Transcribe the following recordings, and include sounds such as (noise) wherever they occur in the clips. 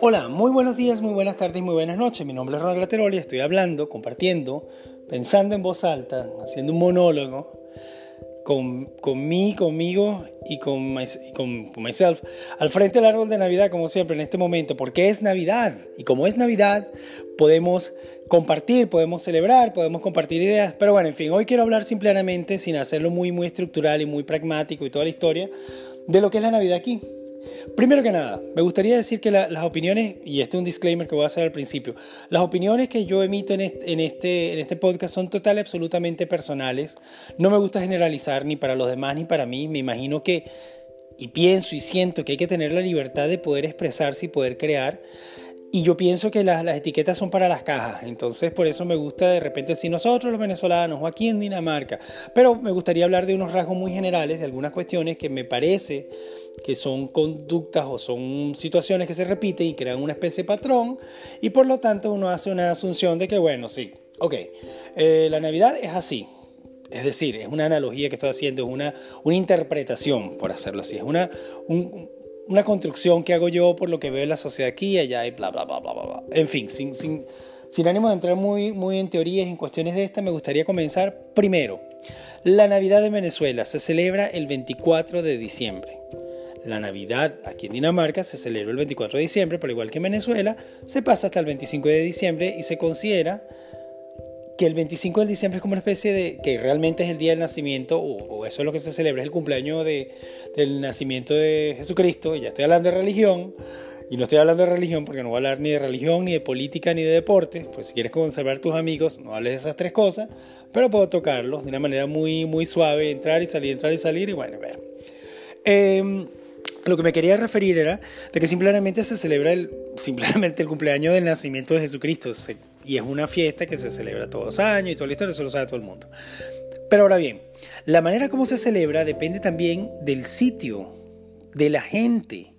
Hola, muy buenos días, muy buenas tardes muy buenas noches. Mi nombre es Ronald Grateroli, estoy hablando, compartiendo, pensando en voz alta, haciendo un monólogo con, con mí, conmigo y con, my, con, con, myself al frente del árbol de Navidad, como siempre, en este momento, porque es Navidad. Y como es Navidad, podemos compartir, podemos celebrar, podemos compartir ideas. Pero bueno, en fin, hoy quiero hablar simplemente, sin hacerlo muy, muy estructural y muy pragmático y toda la historia, de lo que es la Navidad aquí. Primero que nada, me gustaría decir que las opiniones, y este es un disclaimer que voy a hacer al principio, las opiniones que yo emito en este, en este, en este podcast son total y absolutamente personales. No me gusta generalizar ni para los demás ni para mí. Me imagino que, y pienso y siento que hay que tener la libertad de poder expresarse y poder crear. Y yo pienso que las, etiquetas son para las cajas, entonces por eso me gusta de repente decir nosotros los venezolanos o aquí en Dinamarca, pero me gustaría hablar de unos rasgos muy generales, de algunas cuestiones que me parece que son conductas o son situaciones que se repiten y crean una especie de patrón y por lo tanto uno hace una asunción de que bueno, sí, ok, eh, la Navidad es así, es decir, es una analogía que estoy haciendo, es una, una interpretación, por hacerlo así, es una, un, una construcción que hago yo por lo que veo en la sociedad aquí y allá y bla, bla, bla, bla, bla. bla. En fin, sin, sin, sin ánimo de entrar muy, muy en teorías, en cuestiones de esta, me gustaría comenzar primero. La Navidad en Venezuela se celebra el 24 de diciembre. La Navidad aquí en Dinamarca se celebra el 24 de diciembre, pero igual que en Venezuela, se pasa hasta el 25 de diciembre y se considera que el 25 de diciembre es como una especie de, que realmente es el día del nacimiento, o, eso es lo que se celebra, es el cumpleaños de, del nacimiento de Jesucristo, ya estoy hablando de religión, y no estoy hablando de religión porque no voy a hablar ni de religión, ni de política, ni de deporte, pues si quieres conservar tus amigos, no hables de esas tres cosas, pero puedo tocarlos de una manera muy, muy suave, entrar y salir, entrar y salir, y bueno, ver. Eh, lo que me quería referir era de que simplemente se celebra el, simplemente el cumpleaños del nacimiento de Jesucristo. Y es una fiesta que se celebra todos los años y toda la historia, eso lo sabe todo el mundo. Pero ahora bien, la manera como se celebra depende también del sitio, de la gente,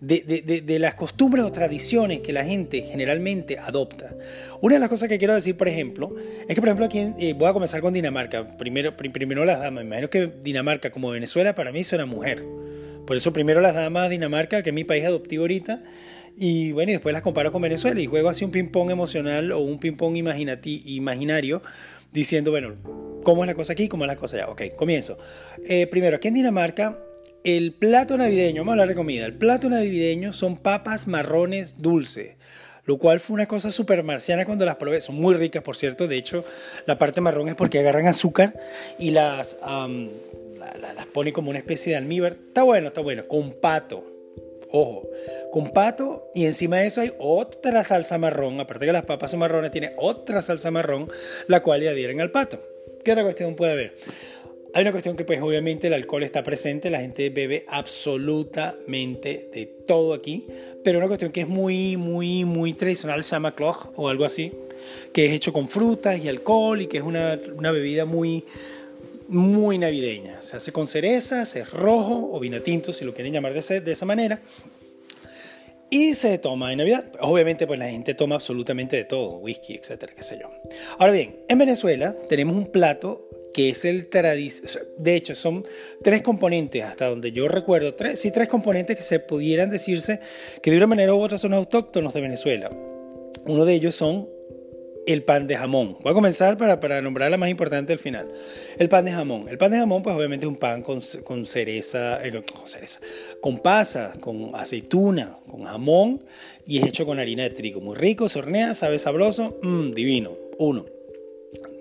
de, de, de, las costumbres o tradiciones que la gente generalmente adopta. Una de las cosas que quiero decir, por ejemplo, es que, por ejemplo, aquí eh, voy a comenzar con Dinamarca. Primero, primero las damas. Me imagino que Dinamarca, como Venezuela, para mí es una mujer. Por eso primero las damas Dinamarca, que es mi país adoptivo ahorita, y bueno, y después las comparo con Venezuela y juego así un ping-pong emocional o un ping-pong imaginario diciendo, bueno, ¿cómo es la cosa aquí? ¿Cómo es la cosa allá? Ok, comienzo. Eh, primero, aquí en Dinamarca, el plato navideño, vamos a hablar de comida, el plato navideño son papas marrones dulces lo cual fue una cosa súper marciana cuando las probé. Son muy ricas, por cierto. De hecho, la parte marrón es porque agarran azúcar y las, um, las ponen como una especie de almíbar. Está bueno, está bueno. Con pato. Ojo, con pato y encima de eso hay otra salsa marrón, aparte que las papas son marrones, tiene otra salsa marrón, la cual le adhieren al pato. ¿Qué otra cuestión puede haber? Hay una cuestión que pues obviamente el alcohol está presente, la gente bebe absolutamente de todo aquí, pero una cuestión que es muy, muy, muy tradicional se llama clog o algo así, que es hecho con frutas y alcohol y que es una, una bebida muy, muy navideña. Se hace con cerezas, es rojo o vino tinto, si lo quieren llamar de, de esa manera. Y se toma en Navidad. Obviamente, pues la gente toma absolutamente de todo, whisky, etcétera, qué sé yo. Ahora bien, en Venezuela tenemos un plato que es el tradicional. De hecho, son tres componentes, hasta donde yo recuerdo, tres, sí, tres componentes que se pudieran decirse que de una manera u otra son autóctonos de Venezuela. Uno de ellos son el pan de jamón. Voy a comenzar para, para nombrar la más importante al final. El pan de jamón. El pan de jamón, pues obviamente es un pan con, con cereza, eh, con cereza, con pasas, con aceituna, con jamón y es hecho con harina de trigo. Muy rico, se hornea, sabe sabroso, mmm, divino. Uno.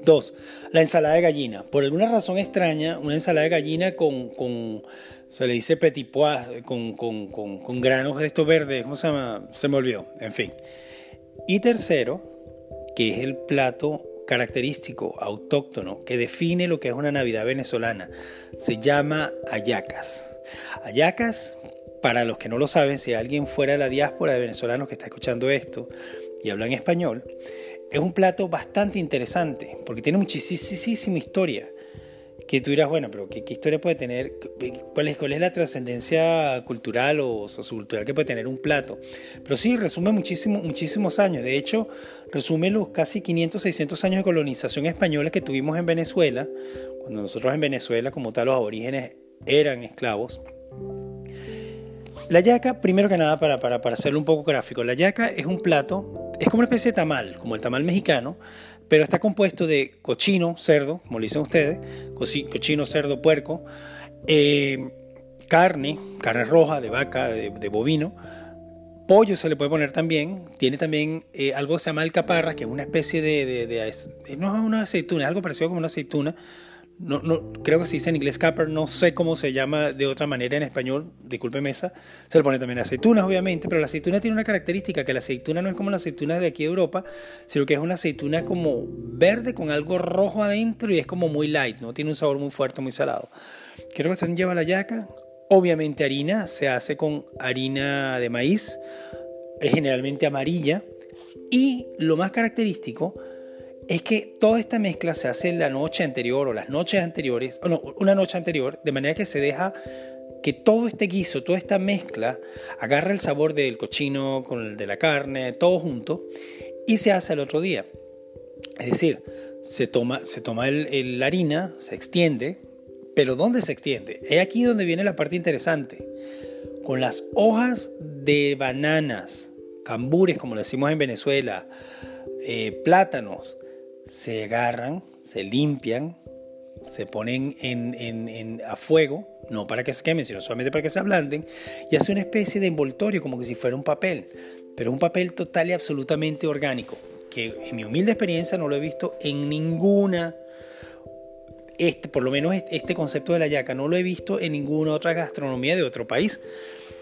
Dos, la ensalada de gallina. Por alguna razón extraña, una ensalada de gallina con, con se le dice petit pois, con, con, con, con granos de estos verdes, ¿cómo se llama? Se me olvidó, en fin. Y tercero, que es el plato característico, autóctono, que define lo que es una Navidad venezolana. Se llama ayacas. Ayacas, para los que no lo saben, si alguien fuera de la diáspora de venezolanos que está escuchando esto y habla en español, es un plato bastante interesante porque tiene muchísima historia que tú dirás, bueno, pero ¿qué, historia puede tener? ¿Cuál es, cuál es la trascendencia cultural o sociocultural que puede tener un plato? Pero sí, resume muchísimo, muchísimos años. De hecho, resume los casi 500, 600 años de colonización española que tuvimos en Venezuela, cuando nosotros en Venezuela, como tal, los aborígenes eran esclavos. La yaca, primero que nada, para, para, para hacerlo un poco gráfico, la yaca es un plato, es como una especie de tamal, como el tamal mexicano, pero está compuesto de cochino, cerdo, como le dicen ustedes, cochino, cerdo, puerco, eh, carne, carne roja, de vaca, de, bovino, pollo se le puede poner también, tiene también eh, algo que se llama alcaparra, que es una especie de, de, no es una aceituna, es algo parecido como una aceituna, no, creo que se dice en inglés capper, no sé cómo se llama de otra manera en español, discúlpeme esa. Se le pone también aceitunas, obviamente, pero la aceituna tiene una característica, que la aceituna no es como la aceituna de aquí de Europa, sino que es una aceituna como verde con algo rojo adentro y es como muy light, ¿no? Tiene un sabor muy fuerte, muy salado. Creo que usted lleva la yaca. Obviamente harina, se hace con harina de maíz, es generalmente amarilla. Y lo más característico es que toda esta mezcla se hace la noche anterior o las noches anteriores, o no, una noche anterior, de manera que se deja que todo este guiso, toda esta mezcla, agarra el sabor del cochino con el de la carne, todo junto, y se hace el otro día. Es decir, se toma, se toma el, la harina, se extiende, pero ¿dónde se extiende? Es aquí donde viene la parte interesante. Con las hojas de bananas, cambures, como decimos en Venezuela, eh, plátanos, se agarran, se limpian, se ponen en, a fuego, no para que se quemen, sino solamente para que se ablanden, y hace una especie de envoltorio, como que si fuera un papel, pero un papel total y absolutamente orgánico, que en mi humilde experiencia no lo he visto en ninguna, este, por lo menos este concepto de la yaca, no lo he visto en ninguna otra gastronomía de otro país,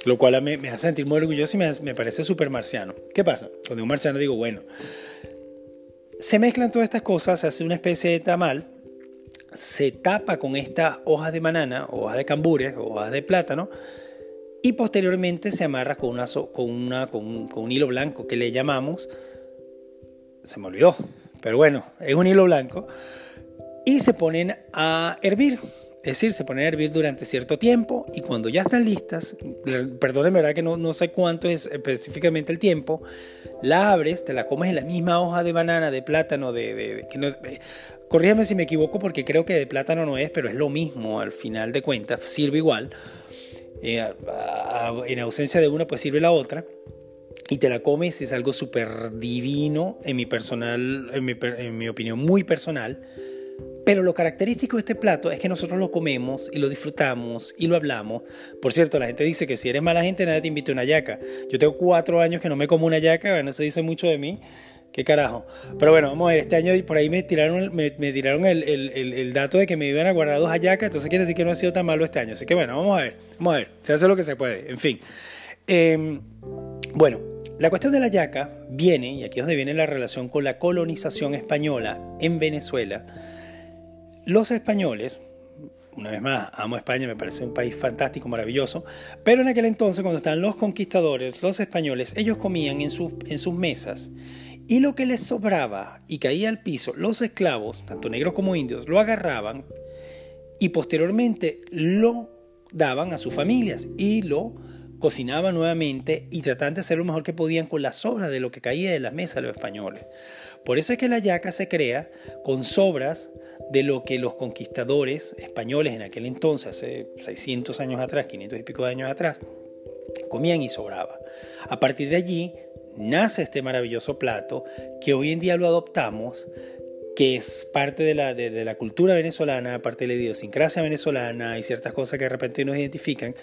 lo cual me, hace sentir muy orgulloso y me, me parece súper marciano. ¿Qué pasa? Cuando un marciano digo, bueno, se mezclan todas estas cosas, se hace una especie de tamal, se tapa con estas hojas de banana, hojas de cambures, hojas de plátano, y posteriormente se amarra con, una, con, una, un, con un hilo blanco que le llamamos, se me olvidó, pero bueno, es un hilo blanco, y se ponen a hervir. Es decir, se ponen a hervir durante cierto tiempo y cuando ya están listas, perdónenme, verdad que no, no sé cuánto es específicamente el tiempo, la abres, te la comes en la misma hoja de banana, de plátano, de... de, que no, corrígeme si me equivoco porque creo que de plátano no es, pero es lo mismo al final de cuentas, sirve igual. Eh, en ausencia de una, pues sirve la otra. Y te la comes, es algo súper divino, en mi, personal, en mi, en mi opinión muy personal pero lo característico de este plato es que nosotros lo comemos y lo disfrutamos y lo hablamos. Por cierto, la gente dice que si eres mala gente nadie te invita a una yaca. Yo tengo cuatro años que no me como una yaca, bueno, eso dice mucho de mí. ¿Qué carajo? Pero bueno, vamos a ver, este año por ahí me tiraron, me, tiraron el, dato de que me iban a guardar dos hallacas, entonces quiere decir que no ha sido tan malo este año. Así que bueno, vamos a ver, vamos a ver, se hace lo que se puede, en fin. Em, bueno, la cuestión de la yaca viene, y aquí es donde viene la relación con la colonización española en Venezuela, los españoles, una vez más, amo España, me parece un país fantástico, maravilloso, pero en aquel entonces, cuando estaban los conquistadores, los españoles, ellos comían en, sus, en sus mesas y lo que les sobraba y caía al piso, los esclavos, tanto negros como indios, lo agarraban y posteriormente lo daban a sus familias y lo cocinaban nuevamente y trataban de hacer lo mejor que podían con la sobra de lo que caía de la mesa de los españoles. Por eso es que la yaca se crea con sobras de lo que los conquistadores españoles en aquel entonces, hace 600 años atrás, 500 y pico de años atrás, comían y sobraba. A partir de allí nace este maravilloso plato que hoy en día lo adoptamos, que es parte de la, de, la cultura venezolana, parte de la idiosincrasia venezolana y ciertas cosas que de repente nos identifican,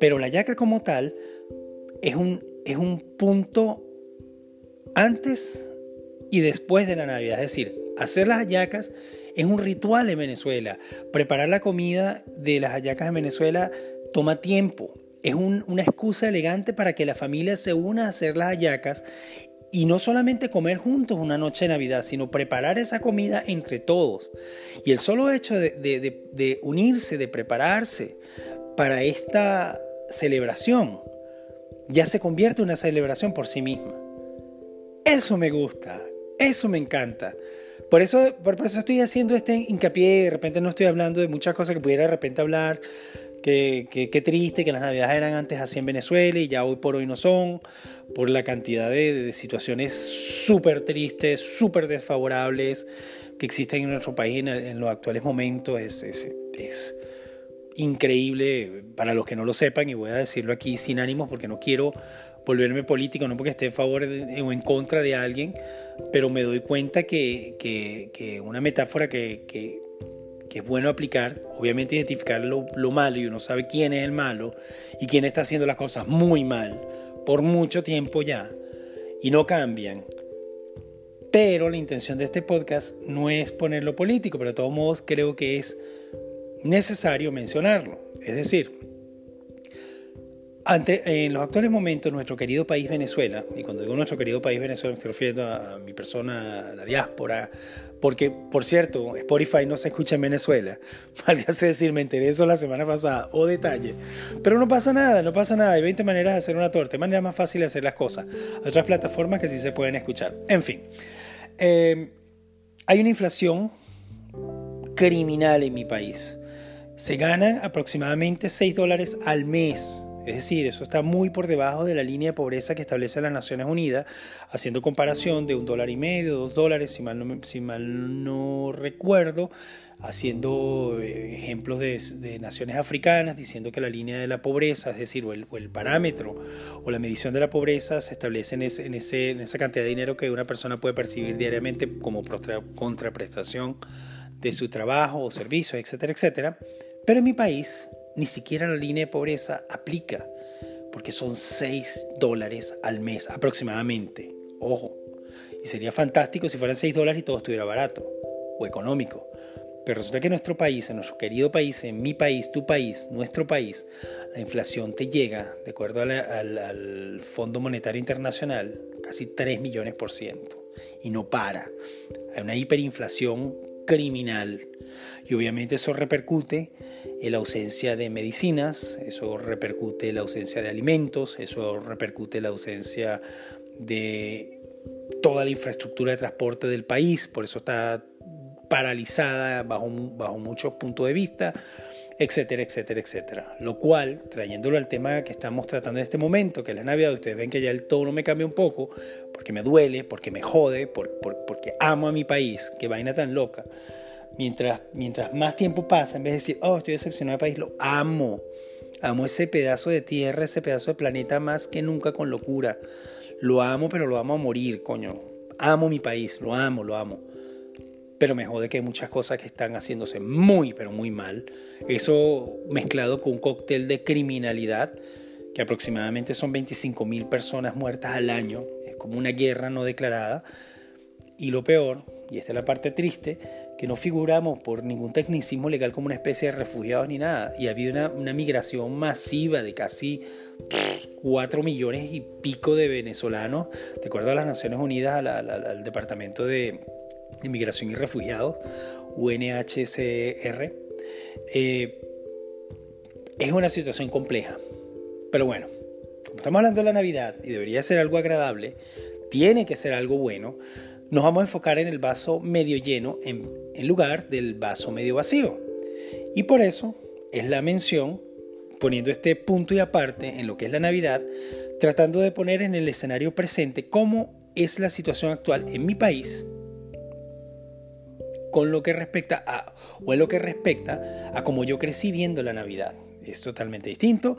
pero la yaca como tal es un, es un punto antes y después de la Navidad, es decir, hacer las hallacas es un ritual en Venezuela. Preparar la comida de las hallacas en Venezuela toma tiempo. Es una excusa elegante para que la familia se una a hacer las hallacas y no solamente comer juntos una noche de Navidad, sino preparar esa comida entre todos. Y el solo hecho de, de unirse, de prepararse para esta celebración, ya se convierte en una celebración por sí misma. Eso me gusta, eso me encanta. Por eso, por, eso estoy haciendo este hincapié. De repente no estoy hablando de muchas cosas que pudiera de repente hablar. Que, triste que las navidades eran antes así en Venezuela y ya hoy por hoy no son, por la cantidad de, situaciones súper tristes, súper desfavorables que existen en nuestro país en, los actuales momentos. Es, es, es, increíble para los que no lo sepan y voy a decirlo aquí sin ánimos porque no quiero volverme político, no porque esté en favor o en contra de alguien, pero me doy cuenta que, que, una metáfora que, que, es bueno aplicar, obviamente identificar lo, lo, malo y uno sabe quién es el malo y quién está haciendo las cosas muy mal por mucho tiempo ya y no cambian. Pero la intención de este podcast no es ponerlo político, pero de todos modos creo que es necesario mencionarlo. Es decir, ante, en los actuales momentos, nuestro querido país Venezuela, y cuando digo nuestro querido país Venezuela me estoy refiriendo a, mi persona, la diáspora, porque, por cierto, Spotify no se escucha en Venezuela. (laughs) Válgase decir, me enteré eso la semana pasada, o detalle. Pero no pasa nada, no pasa nada. Hay 20 maneras de hacer una torta, hay maneras más fáciles de hacer las cosas. Otras plataformas que sí se pueden escuchar. En fin, eh, hay una inflación criminal en mi país. Se ganan aproximadamente 6 dólares al mes es decir, eso está muy por debajo de la línea de pobreza que establece las Naciones Unidas, haciendo comparación de un dólar y medio, dos dólares, si mal no, recuerdo, haciendo eh, ejemplos de, naciones africanas, diciendo que la línea de la pobreza, es decir, o el, parámetro o la medición de la pobreza se establece en esa cantidad de dinero que una persona puede percibir diariamente como contraprestación de su trabajo o servicio, etcétera, etcétera. Pero en mi país ni siquiera la línea de pobreza aplica, porque son 6 dólares al mes aproximadamente. Ojo, y sería fantástico si fueran 6 dólares y todo estuviera barato o económico. Pero resulta que en nuestro país, en nuestro querido país, en mi país, tu país, nuestro país, la inflación te llega, de acuerdo al, al Fondo Monetario Internacional, casi 3 millones por ciento. Y no para. Hay una hiperinflación criminal. Y obviamente eso repercute en la ausencia de medicinas, eso repercute en la ausencia de alimentos, eso repercute en la ausencia de toda la infraestructura de transporte del país, por eso está paralizada bajo, bajo muchos puntos de vista, etcétera, etcétera, etcétera. Lo cual, trayéndolo al tema que estamos tratando en este momento, que es la Navidad, ustedes ven que ya el tono me cambia un poco, porque me duele, porque me jode, porque amo a mi país, qué vaina tan loca mientras, mientras más tiempo pasa, en vez de decir, oh, estoy decepcionado del país, lo amo. Amo ese pedazo de tierra, ese pedazo de planeta más que nunca con locura. Lo amo, pero lo amo a morir, coño. Amo mi país, lo amo, lo amo. Pero me jode que hay muchas cosas que están haciéndose muy, pero muy mal. Eso mezclado con un cóctel de criminalidad, que aproximadamente son 25 mil personas muertas al año. Es como una guerra no declarada. Y lo peor, y esta es la parte triste, que no figuramos por ningún tecnicismo legal como una especie de refugiados ni nada. Y ha habido una, migración masiva de casi 4 millones y pico de venezolanos, de acuerdo a las Naciones Unidas, al, Departamento de Inmigración y Refugiados, UNHCR. Eh, es una situación compleja. Pero bueno, como estamos hablando de la Navidad y debería ser algo agradable, tiene que ser algo bueno, nos vamos a enfocar en el vaso medio lleno en, lugar del vaso medio vacío. Y por eso es la mención, poniendo este punto y aparte en lo que es la Navidad, tratando de poner en el escenario presente cómo es la situación actual en mi país con lo que respecta a, o en lo que respecta a cómo yo crecí viendo la Navidad es totalmente distinto.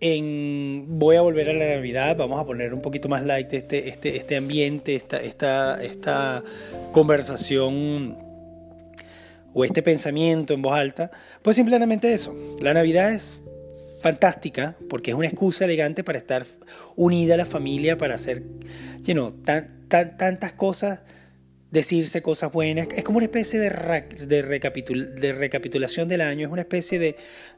En, voy a volver a la Navidad, vamos a poner un poquito más light este, este, este ambiente, esta, esta, esta conversación o este pensamiento en voz alta. Pues simplemente eso, la Navidad es fantástica porque es una excusa elegante para estar unida a la familia, para hacer you tantas cosas decirse cosas buenas. Es como una especie de, de, de recapitulación del año, es una especie de,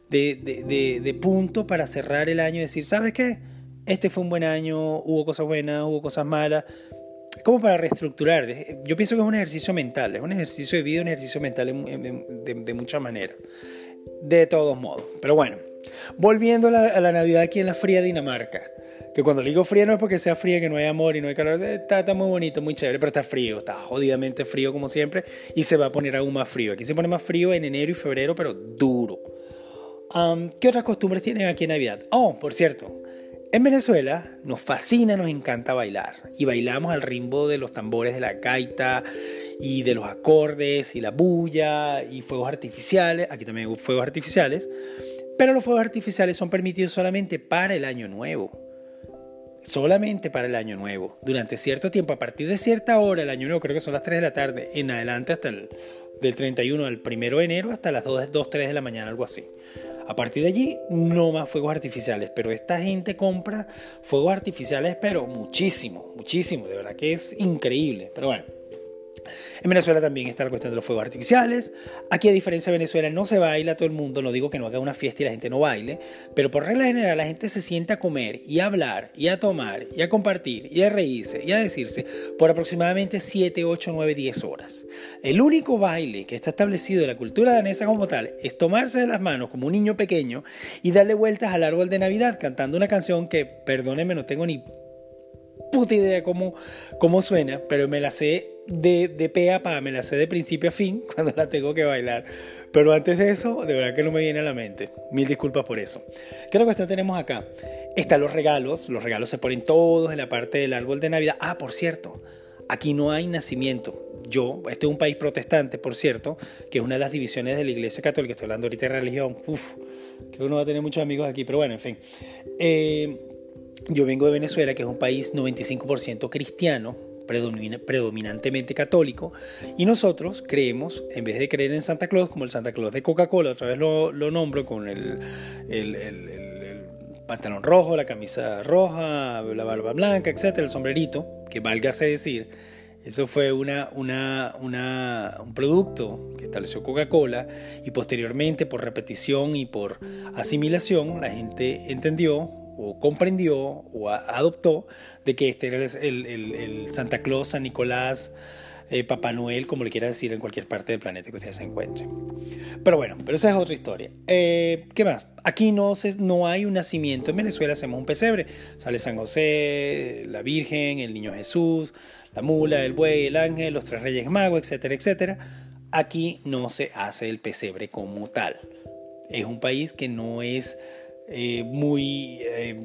de, punto para cerrar el año y decir, ¿sabes qué? Este fue un buen año, hubo cosas buenas, hubo cosas malas. Como para reestructurar. Yo pienso que es un ejercicio mental, es un ejercicio de vida, un ejercicio mental de, muchas maneras. De todos modos. Pero bueno, volviendo a la Navidad aquí en la fría Dinamarca que cuando digo fría no es porque sea fría, que no hay amor y no hay calor, está, está, muy bonito, muy chévere, pero está frío, está jodidamente frío como siempre y se va a poner aún más frío. Aquí se pone más frío en enero y febrero, pero duro. ¿Qué otras costumbres tienen aquí en Navidad? Oh, por cierto, en Venezuela nos fascina, nos encanta bailar y bailamos al ritmo de los tambores de la gaita y de los acordes y la bulla y fuegos artificiales, aquí también hay fuegos artificiales, Pero los fuegos artificiales son permitidos solamente para el año nuevo. Solamente para el año nuevo. Durante cierto tiempo, a partir de cierta hora, el año nuevo, creo que son las 3 de la tarde, en adelante hasta el del 31 al 1 de enero hasta las 2, 2 3 de la mañana, algo así. A partir de allí, no más fuegos artificiales, pero esta gente compra fuegos artificiales, pero muchísimo, muchísimo, de verdad que es increíble. Pero bueno. En Venezuela también está la cuestión de los fuegos artificiales. Aquí, a diferencia de Venezuela, no se baila todo el mundo. No digo que no haga una fiesta y la gente no baile, pero por regla general la gente se sienta a comer y a hablar y a tomar y a compartir y a reírse y a decirse por aproximadamente 7, 8, 9, 10 horas. El único baile que está establecido en la cultura danesa como tal es tomarse de las manos como un niño pequeño y darle vueltas al árbol de Navidad cantando una canción que, perdónenme, no tengo ni puta idea cómo, cómo suena, pero me la sé de, de pe a pa, me la sé de principio a fin (laughs) cuando la tengo que bailar. Pero antes de eso, de verdad que no me viene a la mente. Mil disculpas por eso. ¿Qué otra cuestión tenemos acá? Están los regalos. Los regalos se ponen todos en la parte del árbol de Navidad. Ah, por cierto, aquí no hay nacimiento. Yo, este es un país protestante, por cierto, que es una de las divisiones de la Iglesia Católica. Estoy hablando ahorita de religión. Uf, creo que uno va a tener muchos amigos aquí, pero bueno, en fin. Eh, yo vengo de Venezuela, que es un país 95% cristiano, predominantemente católico, y nosotros creemos, en vez de creer en Santa Claus, como el Santa Claus de Coca-Cola, otra vez lo, nombro con el, el, pantalón rojo, la camisa roja, la barba blanca, etcétera, el sombrerito, que válgase decir, eso fue una, una, una, un producto que estableció Coca-Cola y posteriormente por repetición y por asimilación la gente entendió o comprendió o adoptó de que este era el, Santa Claus, San Nicolás, eh, Papá Noel, como le quiera decir en cualquier parte del planeta que ustedes se encuentren. Pero bueno, pero esa es otra historia. Eh, ¿Qué más? Aquí no, se, no hay un nacimiento. En Venezuela hacemos un pesebre. Sale San José, la Virgen, el Niño Jesús, la mula, el buey, el ángel, los tres reyes magos, etcétera, etcétera. Aquí no se hace el pesebre como tal. Es un país que no es eh, muy, eh,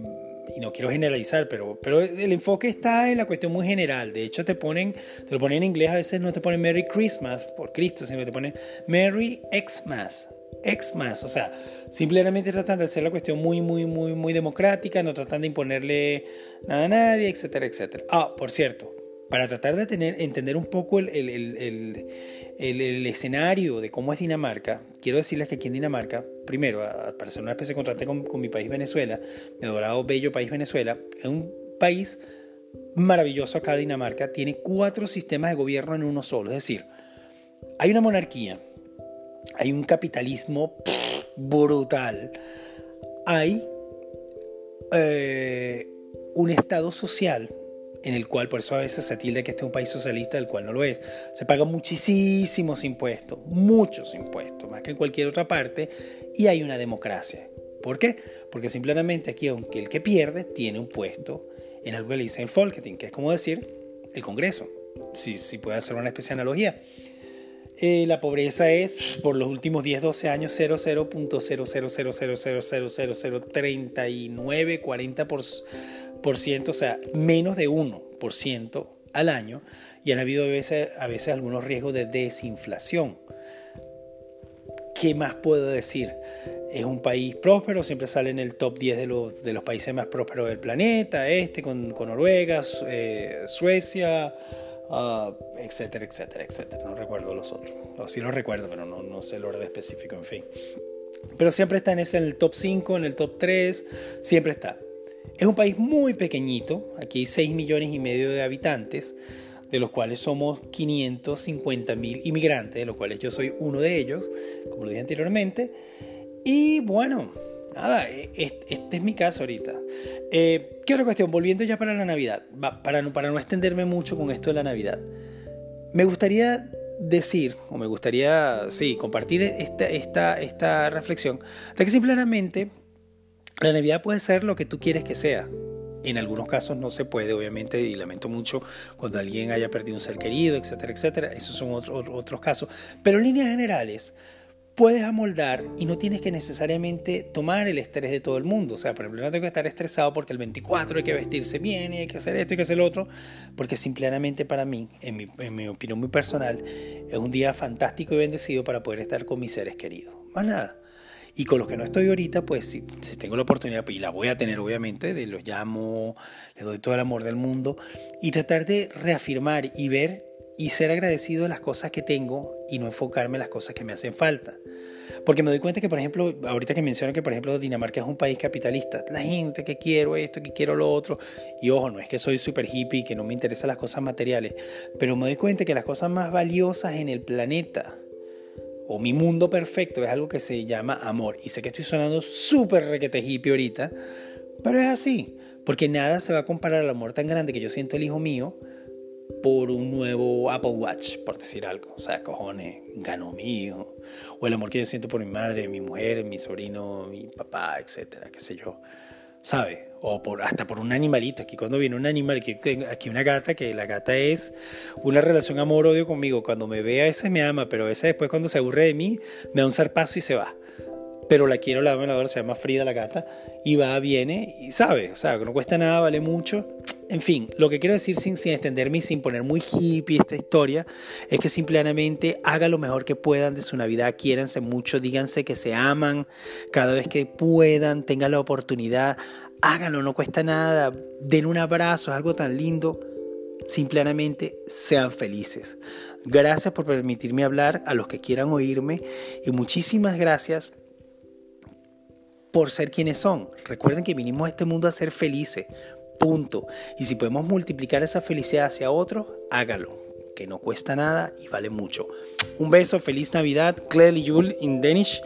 y no quiero generalizar, pero, pero el enfoque está en la cuestión muy general. De hecho, te ponen, te lo ponen en inglés, a veces no te ponen Merry Christmas por Cristo, sino te ponen Merry Xmas. Xmas, o sea, simplemente tratan de hacer la cuestión muy, muy, muy, muy democrática, no tratan de imponerle nada a nadie, etcétera, etcétera. Ah, por cierto, para tratar de entender un poco el, escenario de cómo es Dinamarca, quiero decirles que aquí en Dinamarca, primero, para hacer una especie de contraste con, con mi país Venezuela, mi adorado, bello país Venezuela, es un país maravilloso acá Dinamarca, tiene cuatro sistemas de gobierno en uno solo, es decir, hay una monarquía, hay un capitalismo brutal, hay eh, un estado social, en el cual por eso a veces se tilda que este es un país socialista, del cual no lo es. Se pagan muchísimos impuestos, muchos impuestos, más que en cualquier otra parte, y hay una democracia. ¿Por qué? Porque simplemente aquí, aunque el que pierde tiene un puesto en algo que le dicen Folketing, que es como decir el Congreso, si, si puede hacer una especie de analogía. Eh, la pobreza es por los últimos 10, 12 años 0,000000039, 40%, o sea, menos de 1% al año, y han habido a veces, a veces algunos riesgos de desinflación. ¿Qué más puedo decir? Es un país próspero, siempre sale en el top 10 de los, de los países más prósperos del planeta, este con, con Noruega, eh, Suecia, uh, etcétera, etcétera, etcétera. No recuerdo los otros. O sí los recuerdo, pero no, no sé el orden específico, en fin. Pero siempre está en ese en el top 5, en el top 3, siempre está. Es un país muy pequeñito, aquí hay 6 millones y medio de habitantes, de los cuales somos 550 mil inmigrantes, de los cuales yo soy uno de ellos, como lo dije anteriormente. Y bueno, nada, e, este es mi caso ahorita. Eh, ¿Qué otra cuestión? Volviendo ya para la Navidad, para no, extenderme mucho con esto de la Navidad. Me gustaría decir, o me gustaría, sí, compartir esta, reflexión, que simplemente la Navidad puede ser lo que tú quieres que sea. En algunos casos no se puede, obviamente, y lamento mucho cuando alguien haya perdido un ser querido, etcétera, etcétera. Esos son otros casos. Pero en líneas generales, puedes amoldar y no tienes que necesariamente tomar el estrés de todo el mundo. O sea, por ejemplo, no tengo que estar estresado porque el 24 hay que vestirse bien y hay que hacer esto y que hacer lo otro, porque simplemente para mí, en mi, en mi opinión muy personal, es un día fantástico y bendecido para poder estar con mis seres queridos. Más nada. Y con los que no estoy ahorita, pues si, tengo la oportunidad, y la voy a tener obviamente, de los llamo, les doy todo el amor del mundo, y tratar de reafirmar y ver y ser agradecido de las cosas que tengo y no enfocarme en las cosas que me hacen falta. Porque me doy cuenta que, por ejemplo, ahorita que menciono que, por ejemplo, Dinamarca es un país capitalista, la gente que quiero esto, que quiero lo otro, y ojo, no es que soy súper hippie y que no me interesan las cosas materiales, pero me doy cuenta que las cosas más valiosas en el planeta, o mi mundo perfecto, es algo que se llama amor. Y sé que estoy sonando súper requete hippie ahorita, pero es así, porque nada se va a comparar al amor tan grande que yo siento el hijo mío por un nuevo Apple Watch, por decir algo. O sea, cojones, ganó mi hijo. O el amor que yo siento por mi madre, mi mujer, mi sobrino, mi papá, etcétera, qué sé yo. ¿Sabe? O por, hasta por un animalito. Aquí cuando viene un animal, aquí, una gata, que la gata es una relación amor-odio conmigo. Cuando me ve a veces me ama, pero a veces después cuando se aburre de mí, me da un zarpazo y se va. Pero la quiero, la amo, la adoro, se llama Frida la gata. Y va, viene y sabe. O sea, que no cuesta nada, vale mucho en fin, lo que quiero decir sin, extenderme y sin poner muy hippie esta historia es que simplemente hagan lo mejor que puedan de su Navidad, quiéranse mucho, díganse que se aman cada vez que puedan, tengan la oportunidad, háganlo, no cuesta nada, den un abrazo, es algo tan lindo. Simplemente sean felices. Gracias por permitirme hablar a los que quieran oírme y muchísimas gracias por ser quienes son. Recuerden que vinimos a este mundo a ser felices, Punto. Y si podemos multiplicar esa felicidad hacia otro, hágalo, que no cuesta nada y vale mucho. Un beso, feliz Navidad, Clearly Yule in Danish.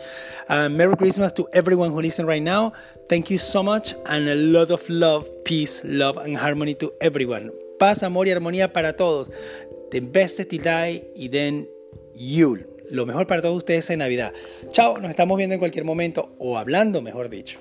Uh, Merry Christmas to everyone who listen right now. Thank you so much and a lot of love, peace, love and harmony to everyone. Paz, amor y armonía para todos. The best till die y then Yule. Lo mejor para todos ustedes en Navidad. Chao, nos estamos viendo en cualquier momento o hablando, mejor dicho.